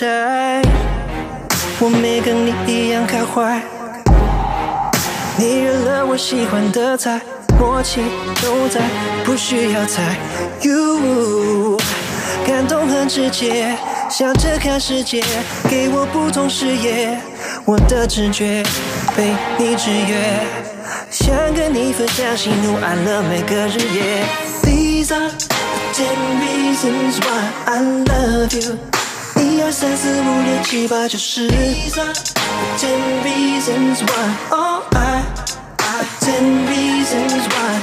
意陪我，没跟你一样开怀。你惹了我喜欢的菜，默契都在，不需要猜。You 感动很直接，笑着看世界，给我不同视野。我的直觉被你制约，想跟你分享喜怒哀乐每个日夜。These are ten reasons why I love you。一二三四五六七八九十。These are ten reasons why oh I I ten reasons why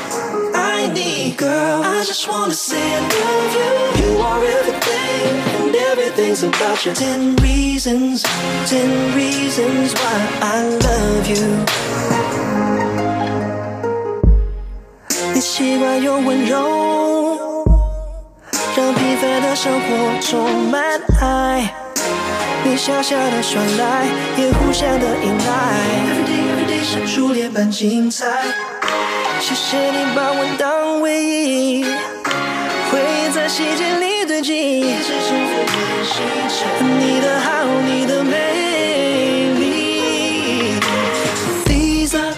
I need girl I just wanna say I love you You are everything and everything's about you Ten reasons ten reasons why I love you 你习惯用温柔， 让平凡的生活充满爱。你小小的耍赖，也互相的依赖。Everyday everyday 像初恋般精彩。谢谢你把我当唯一，会在细节里堆积。你的好，你的美丽。These are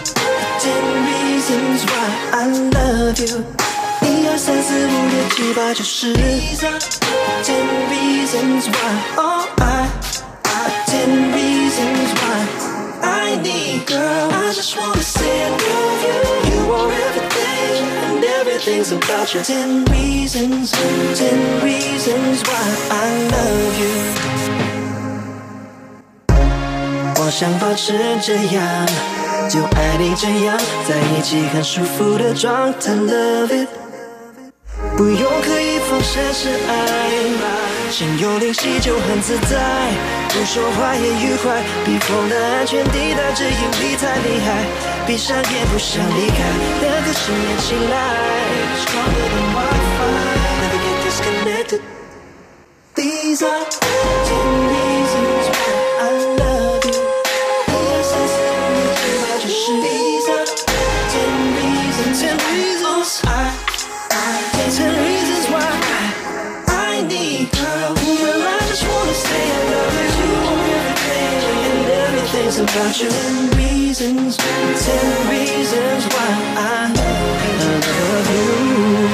ten reasons why I love you。一二三四五六七八九十。Ten reasons why oh I I ten reasons why I need girl I just wanna say I love you You are everything and everything's about you Ten reasons ten reasons why I love you 我想保持这样，就爱你这样，在一起很舒服的状态，Love it。不用刻意放下是爱，心有灵犀就很自在，不说话也愉快，避风的安全地带，只因你太厉害，闭上眼不想离开，两颗心连起来，Stronger than Wi-Fi，Never get disconnected。These are everything's about you. Ten reasons, ten reasons why I love you.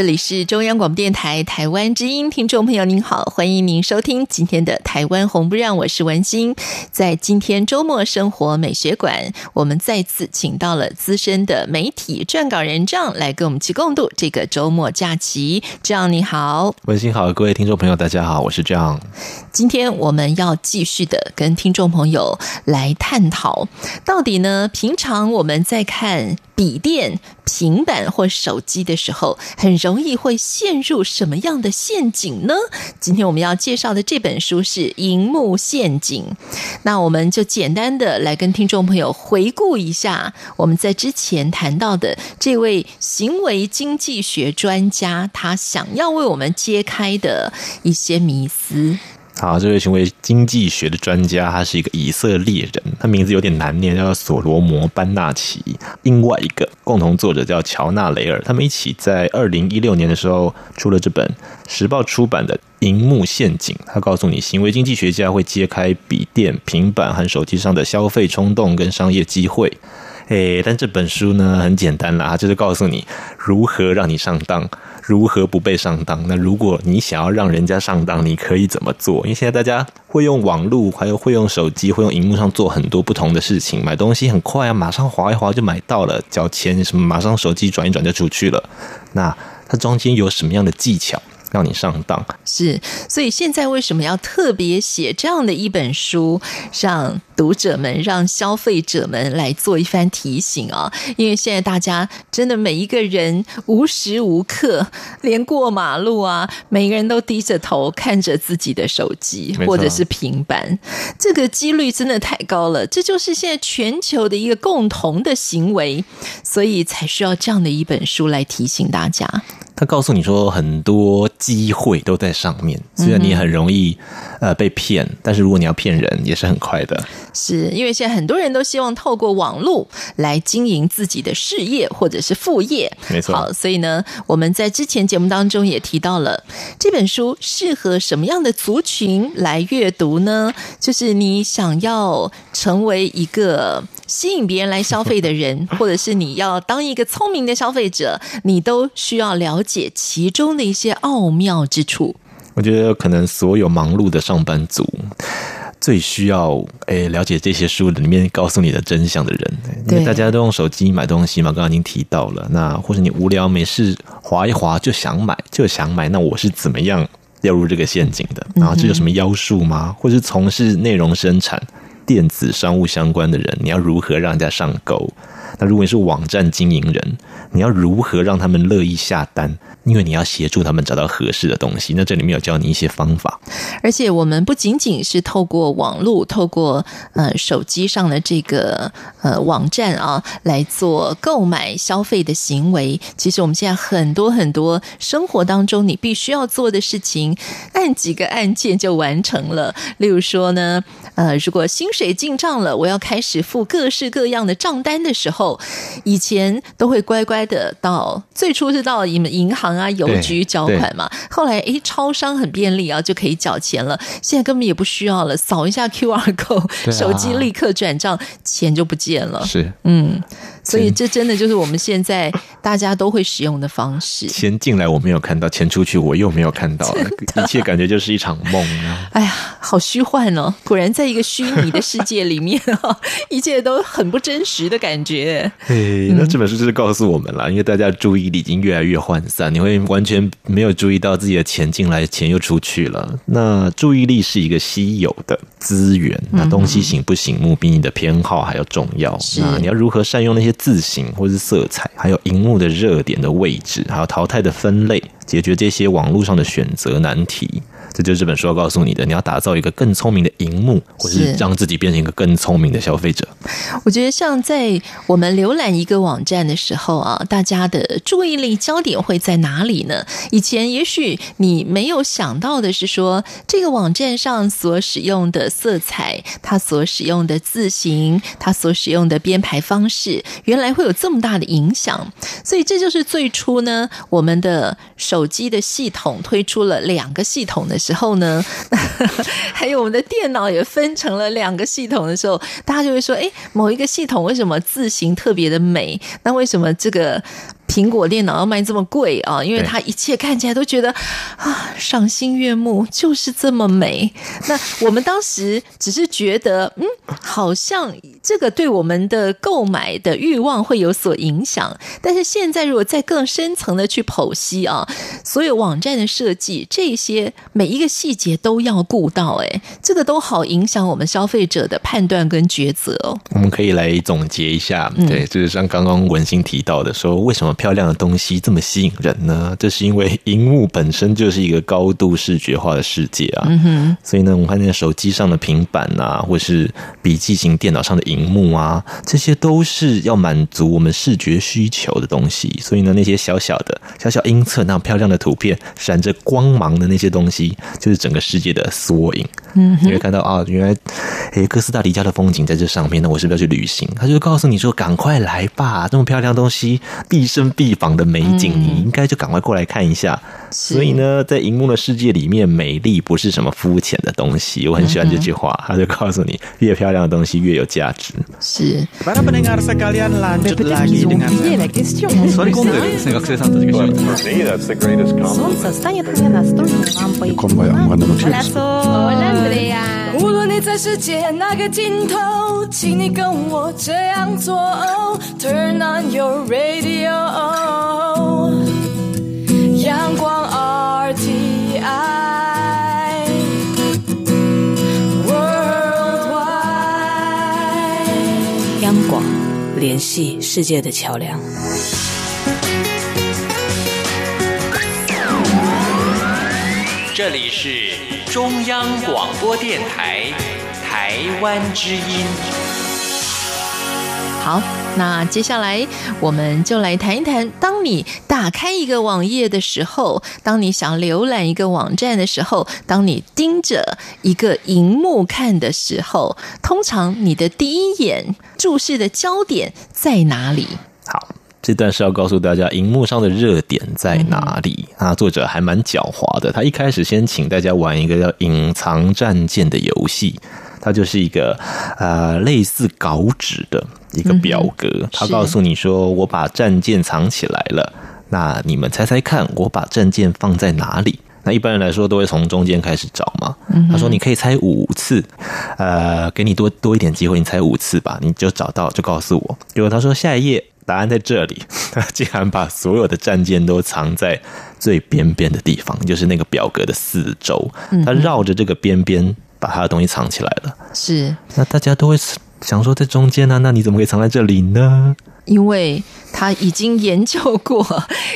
这里是中央广播电台台湾之音，听众朋友您好，欢迎您收听今天的《台湾红不让》，我是文心。在今天周末生活美学馆，我们再次请到了资深的媒体撰稿人张来跟我们一起共度这个周末假期。张你好，文心好，各位听众朋友大家好，我是张。今天我们要继续的跟听众朋友来探讨，到底呢，平常我们在看笔电、平板或手机的时候，很容易会陷入什么样的陷阱呢？今天我们要介绍的这本书是《荧幕陷阱》。那我们就简单的来跟听众朋友回顾一下我们在之前谈到的这位行为经济学专家，他想要为我们揭开的一些迷思。好，这位行为经济学的专家，他是一个以色列人，他名字有点难念，叫所罗摩班纳奇。另外一个共同作者叫乔纳雷尔，他们一起在二零一六年的时候出了这本时报出版的《银幕陷阱》。他告诉你，行为经济学家会揭开笔电、平板和手机上的消费冲动跟商业机会。诶，但这本书呢很简单啦，就是告诉你如何让你上当。如何不被上当？那如果你想要让人家上当，你可以怎么做？因为现在大家会用网络，还有会用手机，会用荧幕上做很多不同的事情。买东西很快啊，马上划一划就买到了，交钱什么，马上手机转一转就出去了。那它中间有什么样的技巧？让你上当是，所以现在为什么要特别写这样的一本书，让读者们、让消费者们来做一番提醒啊？因为现在大家真的每一个人无时无刻，连过马路啊，每个人都低着头看着自己的手机或者是平板，这个几率真的太高了。这就是现在全球的一个共同的行为，所以才需要这样的一本书来提醒大家。他告诉你说，很多机会都在上面，虽然你很容易呃被骗，但是如果你要骗人，也是很快的。是因为现在很多人都希望透过网络来经营自己的事业或者是副业，没错。好，所以呢，我们在之前节目当中也提到了这本书适合什么样的族群来阅读呢？就是你想要成为一个吸引别人来消费的人，或者是你要当一个聪明的消费者，你都需要了解其中的一些奥妙之处。我觉得可能所有忙碌的上班族最需要诶了解这些书里面告诉你的真相的人，因为大家都用手机买东西嘛，刚刚已经提到了。那或者你无聊没事划一划就想买就想买，那我是怎么样掉入这个陷阱的？然后这有什么妖术吗？或是从事内容生产？电子商务相关的人，你要如何让人家上钩？那如果你是网站经营人，你要如何让他们乐意下单？因为你要协助他们找到合适的东西。那这里面有教你一些方法。而且我们不仅仅是透过网络，透过呃手机上的这个呃网站啊来做购买消费的行为。其实我们现在很多很多生活当中你必须要做的事情，按几个按键就完成了。例如说呢，呃，如果薪水进账了，我要开始付各式各样的账单的时候，以前都会乖乖的到，最初是到你们银行啊、邮局缴款嘛，后来诶，超商很便利啊，就可以缴钱了。现在根本也不需要了，扫一下 QR code，手机立刻转账，钱就不见了。是，嗯。所以这真的就是我们现在大家都会使用的方式。钱进来我没有看到，钱出去我又没有看到，一切感觉就是一场梦啊！哎呀，好虚幻哦！果然在一个虚拟的世界里面啊，一切都很不真实的感觉。嘿，那这本书就是告诉我们了，因为大家注意力已经越来越涣散，你会完全没有注意到自己的钱进来，钱又出去了。那注意力是一个稀有的资源，那东西醒不醒目比你的偏好还要重要。那你要如何善用那些？字形或是色彩，还有荧幕的热点的位置，还有淘汰的分类，解决这些网络上的选择难题。这就是这本书要告诉你的，你要打造一个更聪明的荧幕，或是让自己变成一个更聪明的消费者。我觉得，像在我们浏览一个网站的时候啊，大家的注意力焦点会在哪里呢？以前也许你没有想到的是说，这个网站上所使用的色彩，它所使用的字形，它所使用的编排方式，原来会有这么大的影响。所以，这就是最初呢，我们的手机的系统推出了两个系统的时候呢，还有我们的电脑也分成了两个系统的时候，大家就会说：哎，某一个系统为什么字形特别的美？那为什么这个？苹果电脑要卖这么贵啊？因为它一切看起来都觉得啊，赏心悦目，就是这么美。那我们当时只是觉得，嗯，好像这个对我们的购买的欲望会有所影响。但是现在，如果再更深层的去剖析啊，所有网站的设计，这些每一个细节都要顾到，哎，这个都好影响我们消费者的判断跟抉择哦。我们可以来总结一下，对，就是像刚刚文心提到的，说为什么。漂亮的东西这么吸引人呢？这是因为荧幕本身就是一个高度视觉化的世界啊。嗯哼。所以呢，我们看见手机上的平板啊，或是笔记型电脑上的荧幕啊，这些都是要满足我们视觉需求的东西。所以呢，那些小小的、小小英寸那样漂亮的图片，闪着光芒的那些东西，就是整个世界的缩影。嗯哼。你会看到啊，原来诶，哥斯达黎加的风景在这上面，那我是不是要去旅行？他就告诉你说：“赶快来吧，这么漂亮的东西，毕生。”身必访的美景，嗯、你应该就赶快过来看一下。所以呢，在荧幕的世界里面，美丽不是什么肤浅的东西。我很喜欢这句话，他就告诉你，越漂亮的东西越有价值。是。无论你在世界哪个尽头，请你跟我这样做。Turn on your radio，阳光 RTI Worldwide，央广联系世界的桥梁。这里是中央广播电台台湾之音。好，那接下来我们就来谈一谈：当你打开一个网页的时候，当你想浏览一个网站的时候，当你盯着一个荧幕看的时候，通常你的第一眼注视的焦点在哪里？好。这段是要告诉大家，荧幕上的热点在哪里啊？作者还蛮狡猾的，他一开始先请大家玩一个叫“隐藏战舰”的游戏，它就是一个呃类似稿纸的一个表格，他告诉你说：“我把战舰藏起来了，那你们猜猜看，我把战舰放在哪里？”那一般人来说都会从中间开始找嘛。他说：“你可以猜五次，呃，给你多多一点机会，你猜五次吧，你就找到就告诉我。”结果他说：“下一页。”答案在这里，他竟然把所有的战舰都藏在最边边的地方，就是那个表格的四周。他绕着这个边边把他的东西藏起来了。是，那大家都会想说，在中间呢？那你怎么可以藏在这里呢？因为他已经研究过，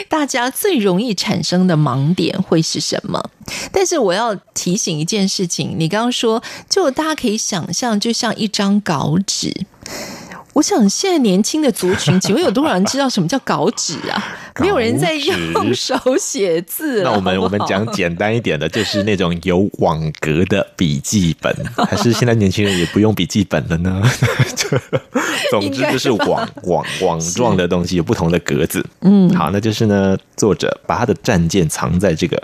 大家最容易产生的盲点会是什么。但是我要提醒一件事情，你刚刚说，就大家可以想象，就像一张稿纸。我想现在年轻的族群，请问有多少人知道什么叫稿纸啊？没有人在用手写字。那我们我们讲简单一点的，就是那种有网格的笔记本，还是现在年轻人也不用笔记本了呢？总之就是网网网状的东西，有不同的格子。嗯，好，那就是呢，作者把他的战舰藏在这个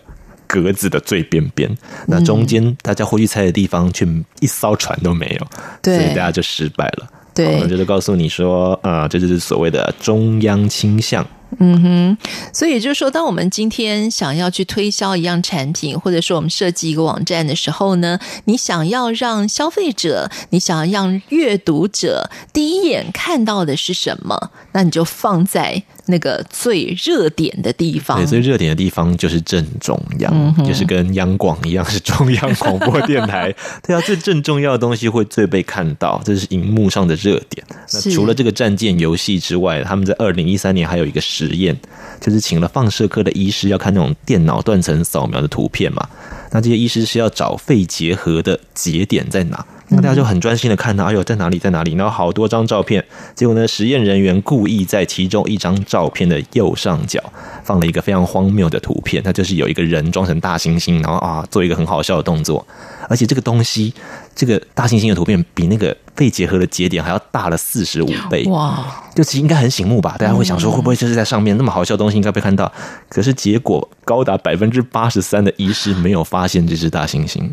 格子的最边边，那中间大家会去猜的地方，却一艘船都没有，所以大家就失败了。对，就是告诉你说，呃，这就是所谓的中央倾向。嗯哼，所以就是说，当我们今天想要去推销一样产品，或者说我们设计一个网站的时候呢，你想要让消费者，你想要让阅读者第一眼看到的是什么？那你就放在那个最热点的地方。对，最热点的地方就是正中央，嗯、就是跟央广一样是中央广播电台。对啊，最正重要的东西会最被看到，这是荧幕上的热点。那除了这个战舰游戏之外，他们在二零一三年还有一个实验，就是请了放射科的医师要看那种电脑断层扫描的图片嘛。那这些医师是要找肺结核的节点在哪？那大家就很专心的看到，哎呦，在哪里，在哪里？然后好多张照片，结果呢，实验人员故意在其中一张照片的右上角放了一个非常荒谬的图片，那就是有一个人装成大猩猩，然后啊，做一个很好笑的动作，而且这个东西，这个大猩猩的图片比那个肺结核的节点还要大了四十五倍，哇！就其实应该很醒目吧？大家会想说，会不会就是在上面那么好笑的东西应该被看到？可是结果高达百分之八十三的医师没有发现这只大猩猩。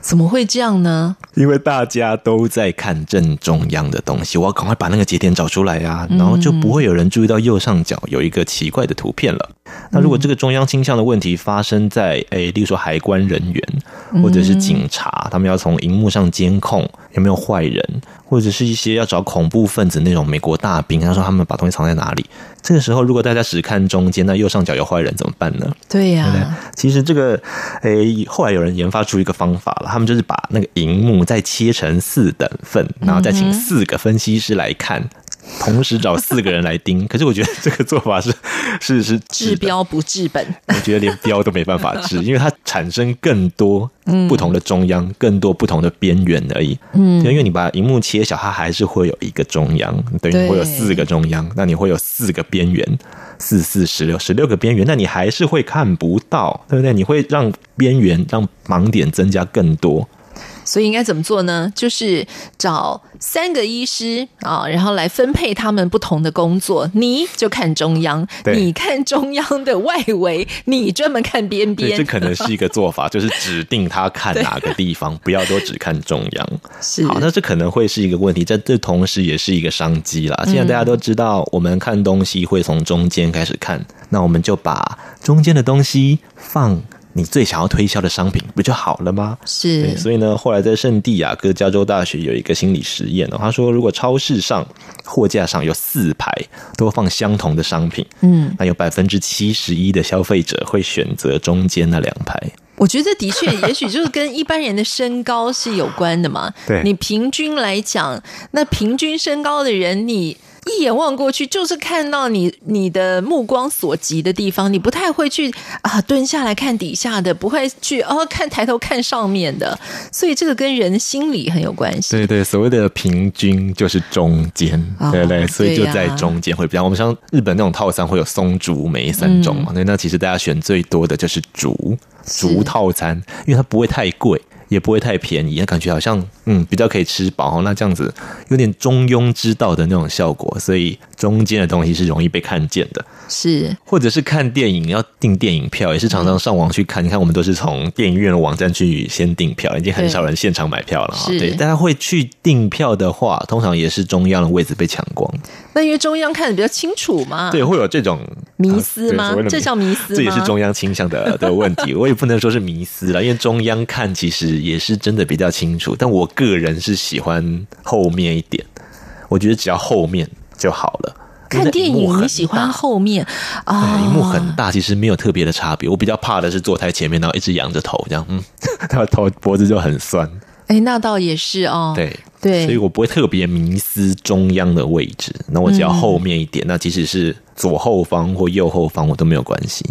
怎么会这样呢？因为大家都在看正中央的东西，我要赶快把那个节点找出来呀，然后就不会有人注意到右上角有一个奇怪的图片了。那如果这个中央倾向的问题发生在诶，例如说海关人员或者是警察，他们要从荧幕上监控有没有坏人，或者是一些要找恐怖分子那种美国大兵，他说他们把东西藏在哪里？这个时候，如果大家只看中间，那右上角有坏人怎么办呢？对呀、啊，其实这个诶，后来有人研发出一个方法了，他们就是把那个荧幕再切成四等份，然后再请四个分析师来看。同时找四个人来盯，可是我觉得这个做法是 是是治标不治本。我觉得连标都没办法治，因为它产生更多不同的中央，嗯、更多不同的边缘而已。嗯，因为你把荧幕切小，它还是会有一个中央，等于会有四个中央，那你会有四个边缘，四四十六，十六个边缘，那你还是会看不到，对不对？你会让边缘让盲点增加更多。所以应该怎么做呢？就是找三个医师啊，然后来分配他们不同的工作。你就看中央，你看中央的外围，你专门看边边。这可能是一个做法，就是指定他看哪个地方，不要都只看中央。是，好，那这可能会是一个问题，这这同时也是一个商机啦。现在大家都知道，我们看东西会从中间开始看，那我们就把中间的东西放。你最想要推销的商品不就好了吗？是，所以呢，后来在圣地亚哥加州大学有一个心理实验哦，他说，如果超市上货架上有四排都放相同的商品，嗯，那有百分之七十一的消费者会选择中间那两排。我觉得的确，也许就是跟一般人的身高是有关的嘛。对，你平均来讲，那平均身高的人，你。一眼望过去，就是看到你你的目光所及的地方，你不太会去啊蹲下来看底下的，不会去哦看抬头看上面的，所以这个跟人心理很有关系。对对，所谓的平均就是中间，哦、对对，所以就在中间会比较。啊、我们像日本那种套餐会有松竹梅三种嘛，那、嗯、那其实大家选最多的就是竹竹套餐，因为它不会太贵。也不会太便宜，感觉好像嗯比较可以吃饱，那这样子有点中庸之道的那种效果，所以中间的东西是容易被看见的。是，或者是看电影要订电影票，也是常常上网去看。嗯、你看，我们都是从电影院的网站去先订票，已经很少人现场买票了哈。对，大家会去订票的话，通常也是中央的位置被抢光。那因为中央看的比较清楚嘛？对，会有这种迷思吗？啊、这叫迷思，这也是中央倾向的的问题。我也不能说是迷思了，因为中央看其实也是真的比较清楚。但我个人是喜欢后面一点，我觉得只要后面就好了。看电影你喜欢后面啊？荧幕很大，其实没有特别的差别。我比较怕的是坐太前面，然后一直仰着头，这样，嗯，他头脖子就很酸。哎，那倒也是哦。对。对，所以我不会特别迷思中央的位置，那我只要后面一点，嗯、那即使是左后方或右后方，我都没有关系。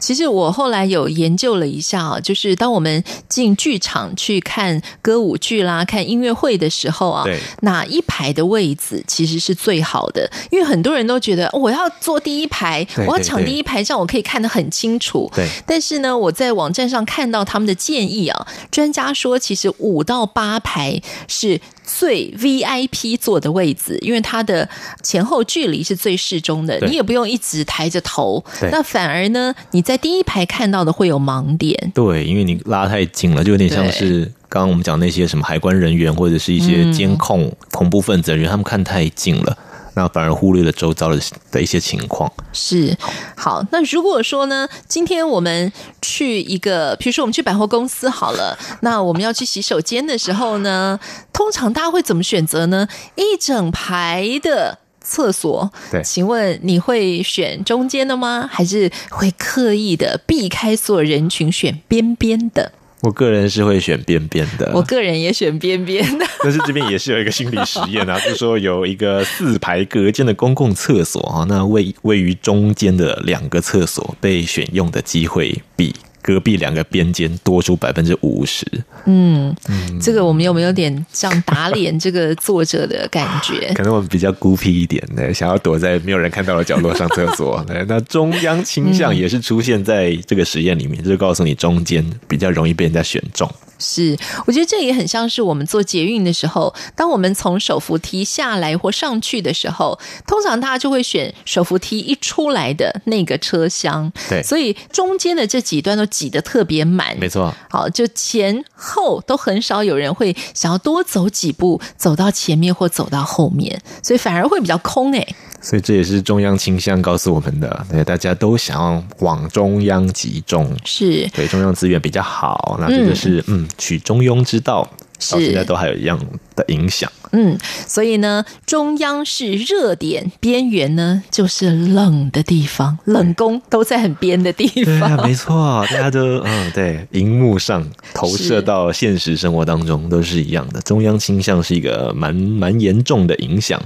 其实我后来有研究了一下啊，就是当我们进剧场去看歌舞剧啦、看音乐会的时候啊，哪一排的位置其实是最好的？因为很多人都觉得我要坐第一排，对对对，我要抢第一排，这样我可以看得很清楚。对，但是呢，我在网站上看到他们的建议啊，专家说其实五到八排是。最 VIP 坐的位置，因为它的前后距离是最适中的，你也不用一直抬着头。那反而呢，你在第一排看到的会有盲点。对，因为你拉太近了，就有点像是刚刚我们讲那些什么海关人员或者是一些监控恐怖分子因为，他们看太近了。那反而忽略了周遭的的一些情况。是，好。那如果说呢，今天我们去一个，比如说我们去百货公司好了，那我们要去洗手间的时候呢，通常大家会怎么选择呢？一整排的厕所，对，请问你会选中间的吗？还是会刻意的避开所有人群，选边边的？我个人是会选边边的，我个人也选边边的。但是这边也是有一个心理实验啊，就是说有一个四排隔间的公共厕所啊，那位位于中间的两个厕所被选用的机会比隔壁两个边间多出百分之五十。嗯，这个我们有没有点像打脸这个作者的感觉？可能我们比较孤僻一点的，想要躲在没有人看到的角落上厕所。那中央倾向也是出现在这个实验里面，就是告诉你中间比较容易被人家选中。是，我觉得这也很像是我们做捷运的时候，当我们从手扶梯下来或上去的时候，通常大家就会选手扶梯一出来的那个车厢。对，所以中间的这几段都挤得特别满。没错，好，就前后都很少有人会想要多走几步，走到前面或走到后面，所以反而会比较空诶。所以这也是中央倾向告诉我们的，对，大家都想要往中央集中，是。对中央资源比较好，那这个是嗯，嗯取中庸之道。到现在都还有一样的影响，嗯，所以呢，中央是热点，边缘呢就是冷的地方，冷宫都在很边的地方，对，没错，大家都 嗯，对，荧幕上投射到现实生活当中都是一样的，中央倾向是一个蛮蛮严重的影响，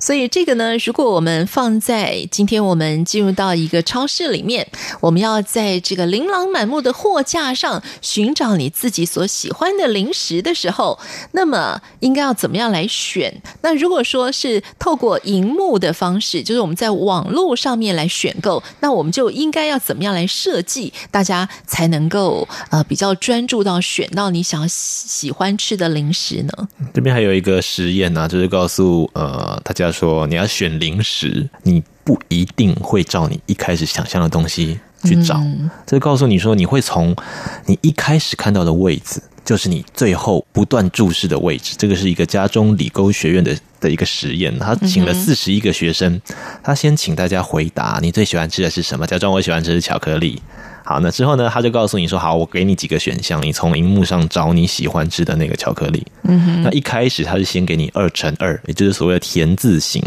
所以这个呢，如果我们放在今天我们进入到一个超市里面，我们要在这个琳琅满目的货架上寻找你自己所喜欢的零食的。时候，那么应该要怎么样来选？那如果说是透过荧幕的方式，就是我们在网络上面来选购，那我们就应该要怎么样来设计，大家才能够呃比较专注到选到你想要喜欢吃的零食呢？这边还有一个实验呢、啊，就是告诉呃大家说，你要选零食，你不一定会照你一开始想象的东西去找，嗯、这告诉你说，你会从你一开始看到的位置。就是你最后不断注视的位置，这个是一个加州理工学院的的一个实验。他请了四十一个学生，他先请大家回答你最喜欢吃的是什么。假装我喜欢吃的巧克力。好，那之后呢，他就告诉你说：“好，我给你几个选项，你从荧幕上找你喜欢吃的那个巧克力。”嗯哼。那一开始他是先给你二乘二，也就是所谓的田字形。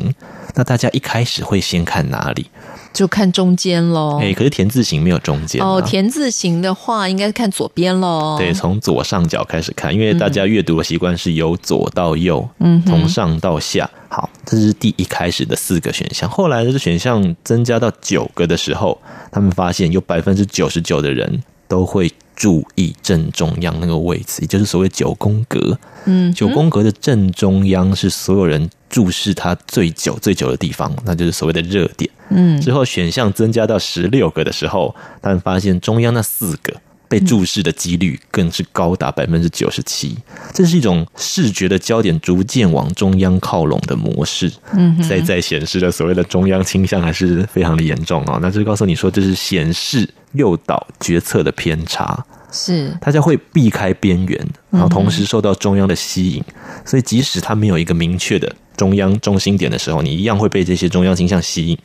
那大家一开始会先看哪里？就看中间喽。哎，可是田字形没有中间哦。田字形的话，应该是看左边喽。对，从左上角开始看，因为大家阅读的习惯是由左到右，嗯，从上到下。好，这是第一开始的四个选项。后来的选项增加到九个的时候，他们发现有百分之九十九的人都会注意正中央那个位置，也就是所谓九宫格。嗯，九宫格的正中央是所有人注视它最久、最久的地方，那就是所谓的热点。嗯，之后选项增加到十六个的时候，他们发现中央那四个被注视的几率更是高达百分之九十七。这是一种视觉的焦点逐渐往中央靠拢的模式。嗯，在在显示了所谓的中央倾向还是非常的严重啊。那就告诉你说，这是显示诱导决策的偏差。是，大家会避开边缘，然后同时受到中央的吸引，所以即使它没有一个明确的中央中心点的时候，你一样会被这些中央倾向吸引。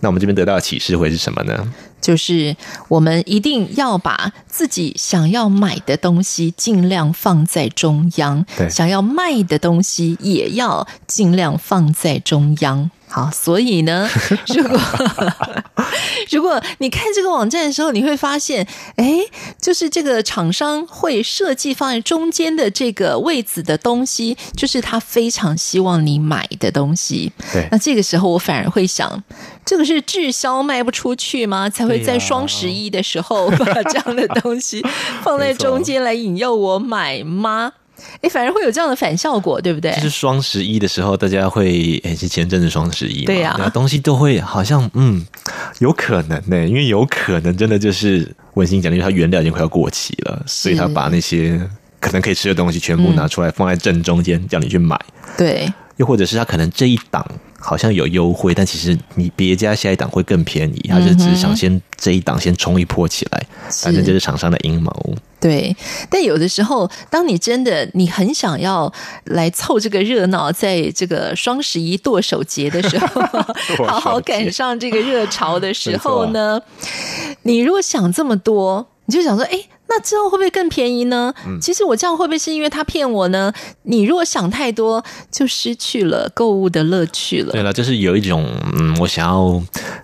那我们这边得到的启示会是什么呢？就是我们一定要把自己想要买的东西尽量放在中央，想要卖的东西也要尽量放在中央。好，所以呢，如果 如果你看这个网站的时候，你会发现，哎，就是这个厂商会设计放在中间的这个位置的东西，就是他非常希望你买的东西。对，那这个时候我反而会想，这个是滞销卖不出去吗？才会在双十一的时候把这样的东西 放在中间来引诱我买吗？哎，反而会有这样的反效果，对不对？就是双十一的时候，大家会哎，是前阵子双十一嘛，对呀、啊，东西都会好像嗯，有可能呢，因为有可能真的就是温馨讲，因为它原料已经快要过期了，所以他把那些可能可以吃的东西全部拿出来放在正中间，嗯、叫你去买。对，又或者是他可能这一档。好像有优惠，但其实你别家下一档会更便宜，他就只是想先这一档先冲一波起来，反正就是厂商的阴谋。对，但有的时候，当你真的你很想要来凑这个热闹，在这个双十一剁手节的时候，好好赶上这个热潮的时候呢，你如果想这么多，你就想说，哎。那之后会不会更便宜呢？嗯，其实我这样会不会是因为他骗我呢？你如果想太多，就失去了购物的乐趣了。对了，就是有一种嗯，我想要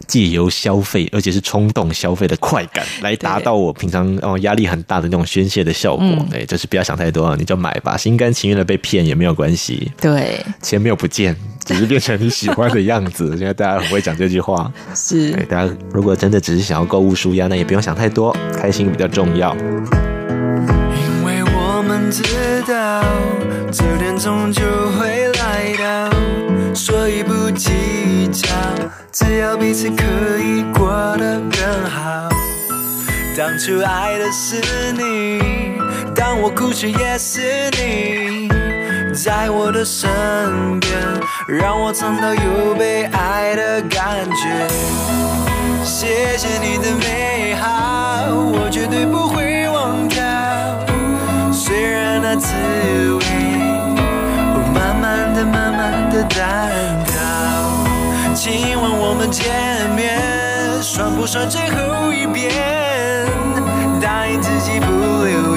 借由消费，而且是冲动消费的快感，来达到我平常哦压力很大的那种宣泄的效果。哎、嗯，就是不要想太多，你就买吧，心甘情愿的被骗也没有关系。对，钱没有不见，只是变成你喜欢的样子。现在大家很会讲这句话，是。对，大家如果真的只是想要购物舒压，那也不用想太多，开心比较重要。因为我们知道这点终究会来到，所以不计较，只要彼此可以过得更好。当初爱的是你，当我哭泣也是你，在我的身边，让我尝到有被爱的感觉。谢谢你的美好，我绝对不会忘掉。虽然那滋味慢慢的、慢慢的淡掉。今晚我们见面算不算最后一遍？答应自己不流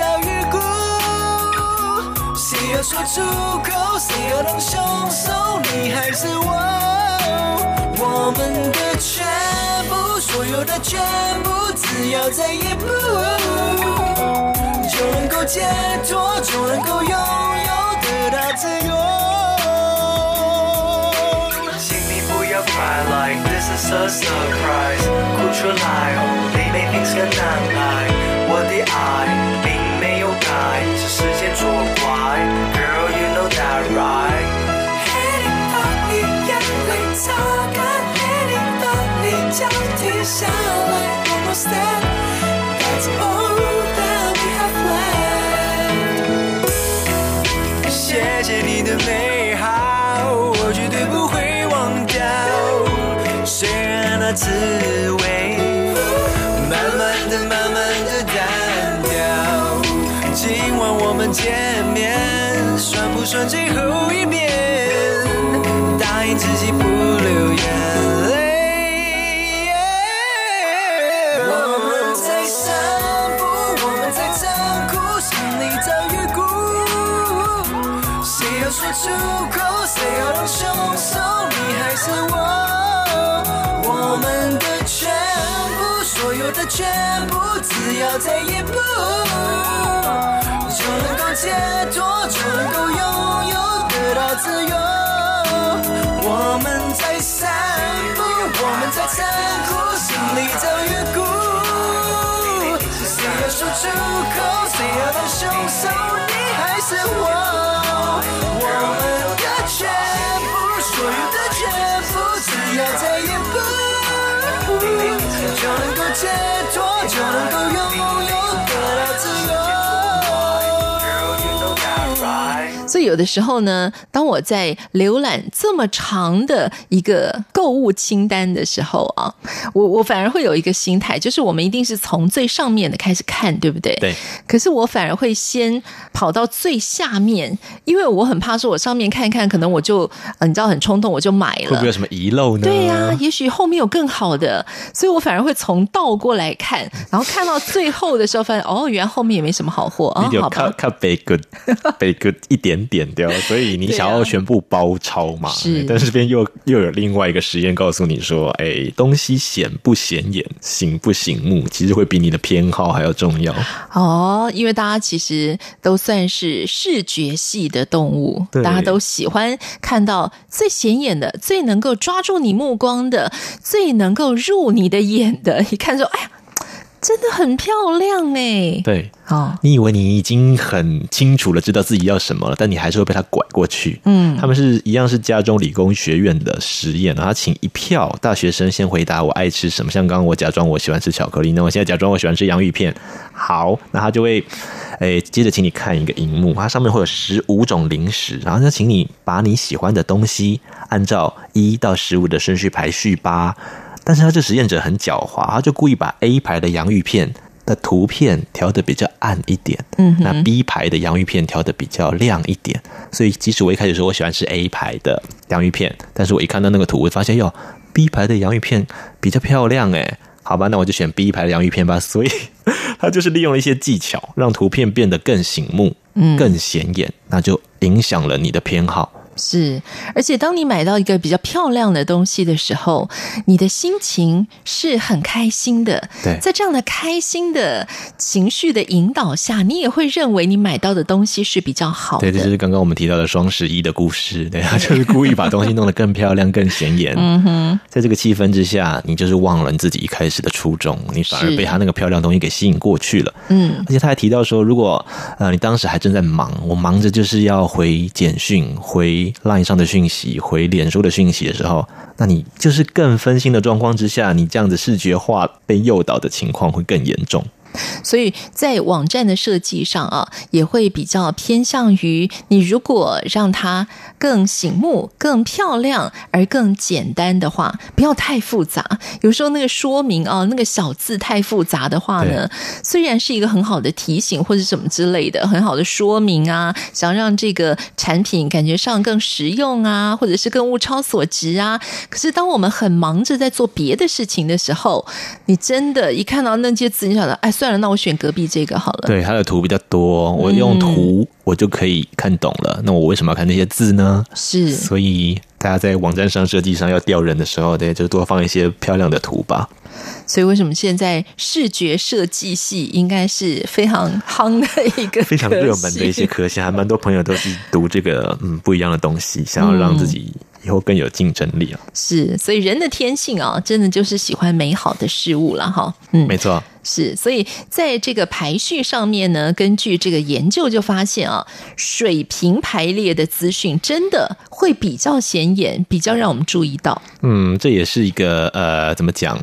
早预估。谁要说出口？谁要当凶手？你还是我？我们的全部，所有的全部，只要再一步，就能够解脱，就能够拥有，得到自由。请你不要。try like this is a surprise，哭出来，only make things 更难挨。我的爱并没有改，是时间作怪。Girl you know that right。黑你把你眼泪擦干，黑你把你脚停下来，One more step，That's all that we have left。谢谢你的美好，我绝对不会忘掉。虽然那滋们见面，算不算最后一面？答应自己不流眼泪。我们在散步，我们在残酷，心里早预估。谁要说出口？谁要当凶手？你还是我？我们的全部，所有的全部，只要再一步，就能够解脱，就能够拥有，得到自由。我们在散步，我们在残酷，心里早预估。谁要说出口？谁要当凶手？你还是我？我们的全部，所有的全部，只要再一步，就能够解脱，所以有的时候呢，当我在浏览这么长的一个购物清单的时候啊，我我反而会有一个心态，就是我们一定是从最上面的开始看，对不对？对。可是我反而会先跑到最下面，因为我很怕说，我上面看一看，可能我就呃，你知道很冲动，我就买了。会不会有什么遗漏呢？对呀、啊，也许后面有更好的，所以我反而会从倒过来看，然后看到最后的时候，发现哦，原来后面也没什么好货啊。好吧，看背个背个一点点掉，所以你想要全部包抄嘛？是，但是这边又又有另外一个实验告诉你说，哎，东西显不显眼，醒不醒目，其实会比你的偏好还要重要。哦，因为大家其实都算是视觉系的动物，大家都喜欢看到最显眼的、最能够抓住你目光的、最能够入你的眼的。一看说，哎呀。真的很漂亮哎！对，哦，你以为你已经很清楚了，知道自己要什么了，但你还是会被他拐过去。嗯，他们是一样是加州理工学院的实验，然后他请一票大学生先回答我爱吃什么，像刚刚我假装我喜欢吃巧克力，那我现在假装我喜欢吃洋芋片。好，那他就会，哎，接着请你看一个荧幕，它上面会有十五种零食，然后就请你把你喜欢的东西按照一到十五的顺序排序吧。但是他这实验者很狡猾，他就故意把 A 牌的洋芋片的图片调的比较暗一点，嗯，那 B 牌的洋芋片调的比较亮一点。所以即使我一开始说我喜欢吃 A 牌的洋芋片，但是我一看到那个图，我会发现哟，B 牌的洋芋片比较漂亮诶，好吧，那我就选 B 牌的洋芋片吧。所以 他就是利用了一些技巧，让图片变得更醒目，嗯，更显眼，那就影响了你的偏好。是，而且当你买到一个比较漂亮的东西的时候，你的心情是很开心的。对，在这样的开心的情绪的引导下，你也会认为你买到的东西是比较好的。对，这就是刚刚我们提到的双十一的故事。对，他 就是故意把东西弄得更漂亮、更显眼。嗯哼，在这个气氛之下，你就是忘了你自己一开始的初衷，你反而被他那个漂亮东西给吸引过去了。嗯，而且他还提到说，如果呃你当时还正在忙，我忙着就是要回简讯回。Line 上的讯息，回脸书的讯息的时候，那你就是更分心的状况之下，你这样子视觉化被诱导的情况会更严重。所以在网站的设计上啊，也会比较偏向于你如果让它更醒目、更漂亮而更简单的话，不要太复杂。有时候那个说明啊，那个小字太复杂的话呢，虽然是一个很好的提醒或者什么之类的很好的说明啊，想让这个产品感觉上更实用啊，或者是更物超所值啊。可是当我们很忙着在做别的事情的时候，你真的，一看到那些字，你想到哎。算了，那我选隔壁这个好了。对，它的图比较多，我用图我就可以看懂了。嗯、那我为什么要看那些字呢？是，所以大家在网站上设计上要调人的时候，对，就多放一些漂亮的图吧。所以为什么现在视觉设计系应该是非常夯的一个非常热门的一些科系，还蛮多朋友都是读这个嗯不一样的东西，想要让自己以后更有竞争力啊。是，所以人的天性啊，真的就是喜欢美好的事物了哈。嗯，没错。是，所以在这个排序上面呢，根据这个研究就发现啊，水平排列的资讯真的会比较显眼，比较让我们注意到。嗯，这也是一个呃，怎么讲，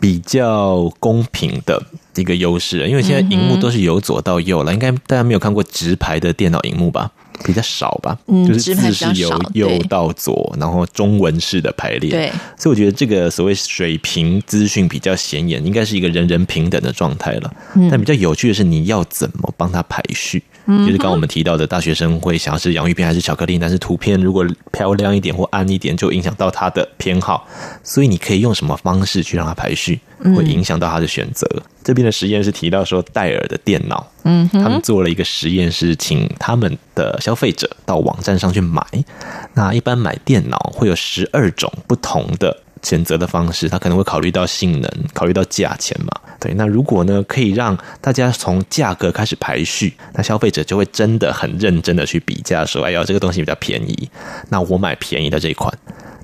比较公平的一个优势，因为现在荧幕都是由左到右了，嗯、应该大家没有看过直排的电脑荧幕吧？比较少吧，嗯，就是字是由右到左，然后中文式的排列，对，所以我觉得这个所谓水平资讯比较显眼，应该是一个人人平等的状态了。嗯，但比较有趣的是，你要怎么帮他排序？嗯，就是刚刚我们提到的大学生会想要吃洋芋片还是巧克力，但是图片如果漂亮一点或暗一点，就影响到他的偏好。所以你可以用什么方式去让他排序，会影响到他的选择。嗯，这边的实验是提到说戴尔的电脑，嗯，他们做了一个实验，是请他们的消费者到网站上去买。那一般买电脑会有十二种不同的选择的方式，他可能会考虑到性能，考虑到价钱嘛。对，那如果呢，可以让大家从价格开始排序，那消费者就会真的很认真的去比价，说：“哎呀，这个东西比较便宜，那我买便宜的这一款。”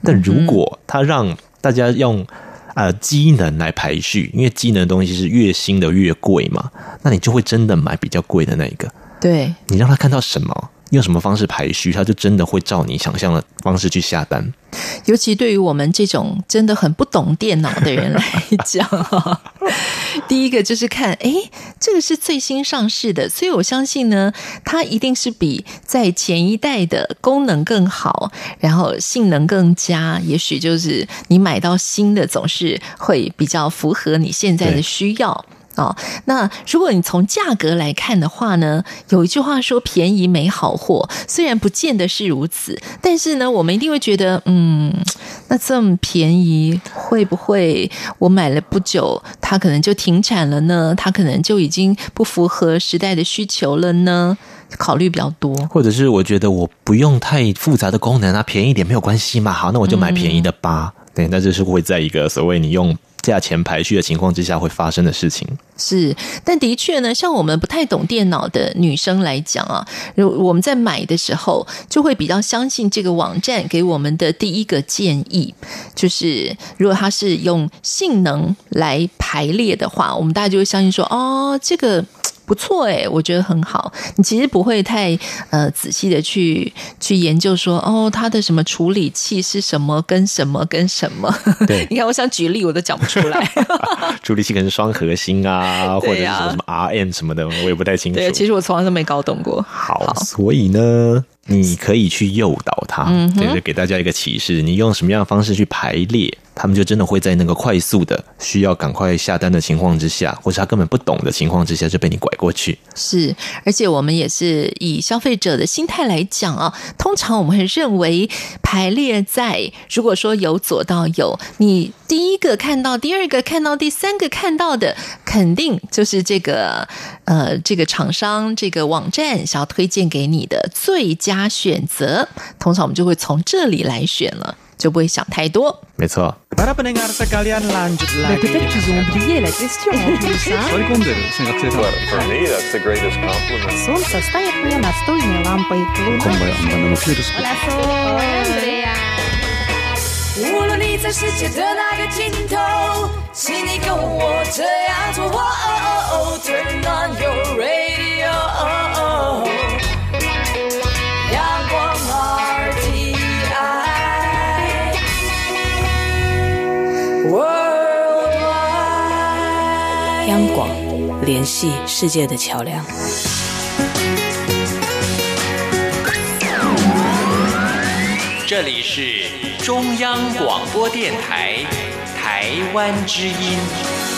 但如果他让大家用呃机能来排序，因为机能的东西是越新的越贵嘛，那你就会真的买比较贵的那一个。对，你让他看到什么？用什么方式排序，它就真的会照你想象的方式去下单。尤其对于我们这种真的很不懂电脑的人来讲，第一个就是看，哎，这个是最新上市的，所以我相信呢，它一定是比在前一代的功能更好，然后性能更佳。也许就是你买到新的，总是会比较符合你现在的需要。哦，那如果你从价格来看的话呢，有一句话说“便宜没好货”，虽然不见得是如此，但是呢，我们一定会觉得，嗯，那这么便宜，会不会我买了不久，它可能就停产了呢？它可能就已经不符合时代的需求了呢？考虑比较多，或者是我觉得我不用太复杂的功能啊，便宜一点没有关系嘛。好，那我就买便宜的吧。嗯、对，那就是会在一个所谓你用。价钱排序的情况之下会发生的事情是，但的确呢，像我们不太懂电脑的女生来讲啊，如我们在买的时候就会比较相信这个网站给我们的第一个建议，就是如果它是用性能来排列的话，我们大家就会相信说，哦，这个。不错哎，我觉得很好。你其实不会太呃仔细的去去研究说哦，它的什么处理器是什么跟什么跟什么？对，你看我想举例我都讲不出来。处理器可能是双核心啊，或者是说什么 RM 什么的，我也不太清楚。对，其实我从来都没搞懂过。好，好，所以呢，你可以去诱导它，嗯，就是给大家一个启示，你用什么样的方式去排列。他们就真的会在那个快速的需要赶快下单的情况之下，或是他根本不懂的情况之下，就被你拐过去。是，而且我们也是以消费者的心态来讲啊，通常我们会认为排列在如果说由左到右，你第一个看到、第二个看到、第三个看到的，肯定就是这个呃这个厂商、这个网站想要推荐给你的最佳选择。通常我们就会从这里来选了。就不会想太多。没错。无论你在世界的哪个尽头，请你跟我这样做。Turn on your radio. 央广联系世界的桥梁。这里是中央广播电台台湾之音。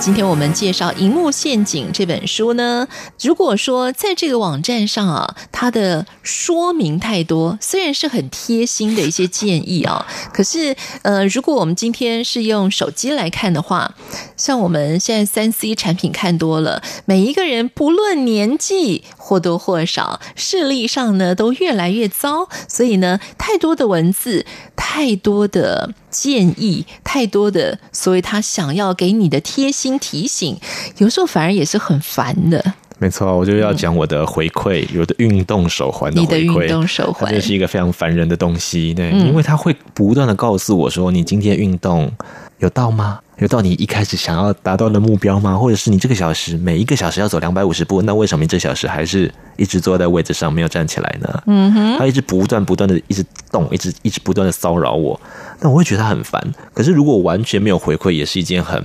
今天我们介绍《荧幕陷阱》这本书呢。如果说在这个网站上啊，它的说明太多，虽然是很贴心的一些建议啊，可是呃，如果我们今天是用手机来看的话，像我们现在三 C 产品看多了，每一个人不论年纪，或多或少视力上呢都越来越糟，所以呢，太多的文字，太多的。建议太多的，所以他想要给你的贴心提醒，有时候反而也是很烦的。没错，我就要讲我的回馈，有的运动手环的回馈，你的运动手环，这是一个非常烦人的东西，对，嗯、因为它会不断的告诉我说，你今天运动有到吗？有到你一开始想要达到的目标吗？或者是你这个小时每一个小时要走两百五十步，那为什么你这小时还是一直坐在位置上没有站起来呢？嗯哼，他一直不断不断的一直动，一直一直不断的骚扰我，那我会觉得他很烦。可是如果完全没有回馈，也是一件很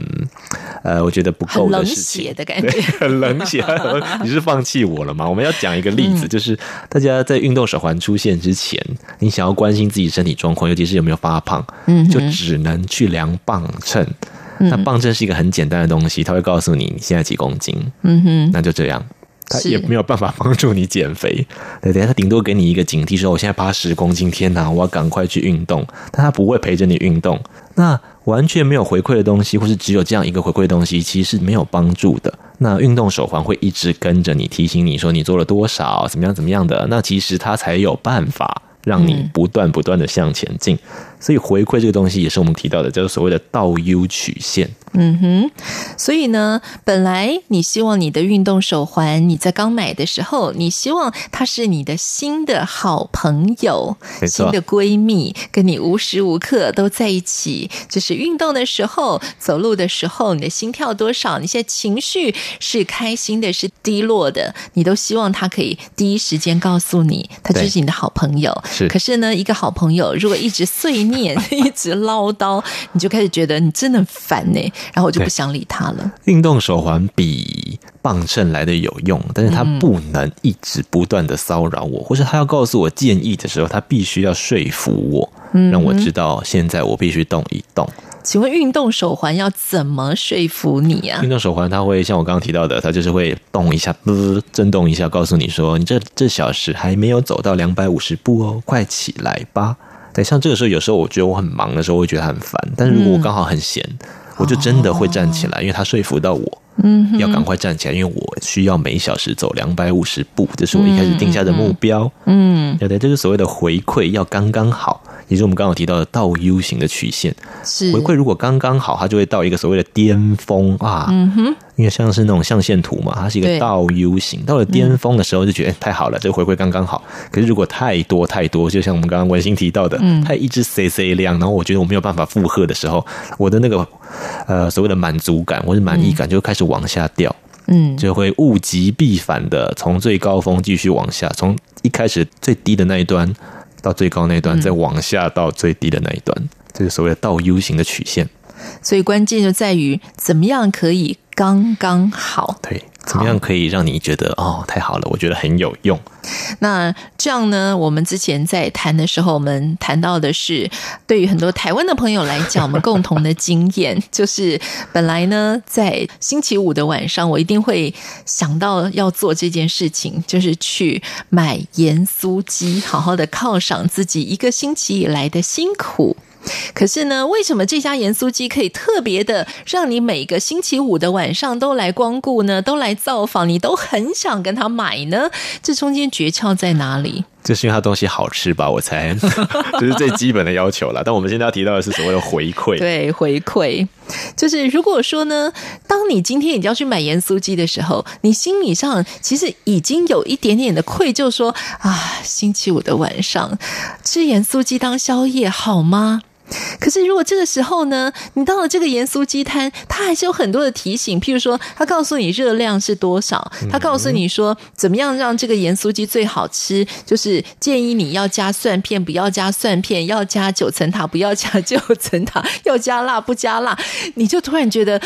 呃，我觉得不够的事情。冷血的感觉，很冷血。你是放弃我了吗？我们要讲一个例子，嗯、就是大家在运动手环出现之前，你想要关心自己身体状况，尤其是有没有发胖，嗯，就只能去量磅秤。那磅秤是一个很简单的东西，它会告诉你你现在几公斤。嗯哼，那就这样，它也没有办法帮助你减肥。对等下，它顶多给你一个警惕，说我现在八十公斤，天哪，我要赶快去运动。但它不会陪着你运动。那完全没有回馈的东西，或是只有这样一个回馈的东西，其实是没有帮助的。那运动手环会一直跟着你，提醒你说你做了多少，怎么样怎么样的。那其实它才有办法让你不断不断的向前进。所以回馈这个东西也是我们提到的，叫做所谓的倒 U 曲线。嗯哼，所以呢，本来你希望你的运动手环，你在刚买的时候，你希望它是你的新的好朋友，新的闺蜜，跟你无时无刻都在一起。就是运动的时候、走路的时候，你的心跳多少，你现在情绪是开心的，是低落的，你都希望它可以第一时间告诉你，它就是你的好朋友。是，可是呢，一个好朋友如果一直碎念。一直唠叨，你就开始觉得你真的很烦呢，然后我就不想理他了。运动手环比磅秤来的有用，但是他不能一直不断的骚扰我，或是他要告诉我建议的时候，他必须要说服我，让我知道现在我必须动一动。请问运动手环要怎么说服你啊？运动手环它会像我刚刚提到的，它就是会动一下，嘚，震动一下，告诉你说你这这小时还没有走到两百五十步哦，快起来吧。对，像这个时候，有时候我觉得我很忙的时候，我会觉得很烦。但是如果我刚好很闲，嗯、我就真的会站起来，因为他说服到我，嗯，要赶快站起来，因为我需要每小时走两百五十步，这是我一开始定下的目标。嗯，对对，这是所谓的回馈要刚刚好，也是我们刚刚提到的倒 U 型的曲线。是回馈如果刚刚好，它就会到一个所谓的巅峰啊。嗯哼。因为像是那种象限图嘛，它是一个倒 U 型，到了巅峰的时候就觉得、嗯欸、太好了，这个回馈刚刚好。可是如果太多太多，就像我们刚刚文心提到的，它一直 C C 量，然后我觉得我没有办法负荷的时候，我的那个呃所谓的满足感或者满意感就会开始往下掉，嗯，就会物极必反的从最高峰继续往下，从一开始最低的那一端到最高那一段，再往下到最低的那一段，这个所谓的倒 U 型的曲线。所以关键就在于怎么样可以刚刚好。对，怎么样可以让你觉得哦，太好了，我觉得很有用。那这样呢？我们之前在谈的时候，我们谈到的是对于很多台湾的朋友来讲，我们共同的经验 就是，本来呢，在星期五的晚上，我一定会想到要做这件事情，就是去买盐酥鸡，好好的犒赏自己一个星期以来的辛苦。可是呢，为什么这家盐酥鸡可以特别的让你每个星期五的晚上都来光顾呢？都来造访，你都很想跟他买呢？这中间诀窍在哪里？就是因为它东西好吃吧，我猜，这是最基本的要求了。但我们现在要提到的是所谓的回馈，对，回馈就是如果说呢，当你今天已经要去买盐酥鸡的时候，你心理上其实已经有一点点的愧疚，说啊，星期五的晚上吃盐酥鸡当宵夜好吗？可是，如果这个时候呢，你到了这个盐酥鸡摊，它还是有很多的提醒，譬如说，它告诉你热量是多少，它告诉你说怎么样让这个盐酥鸡最好吃，就是建议你要加蒜片，不要加蒜片，要加九层塔，不要加九层塔，要加辣不加辣，你就突然觉得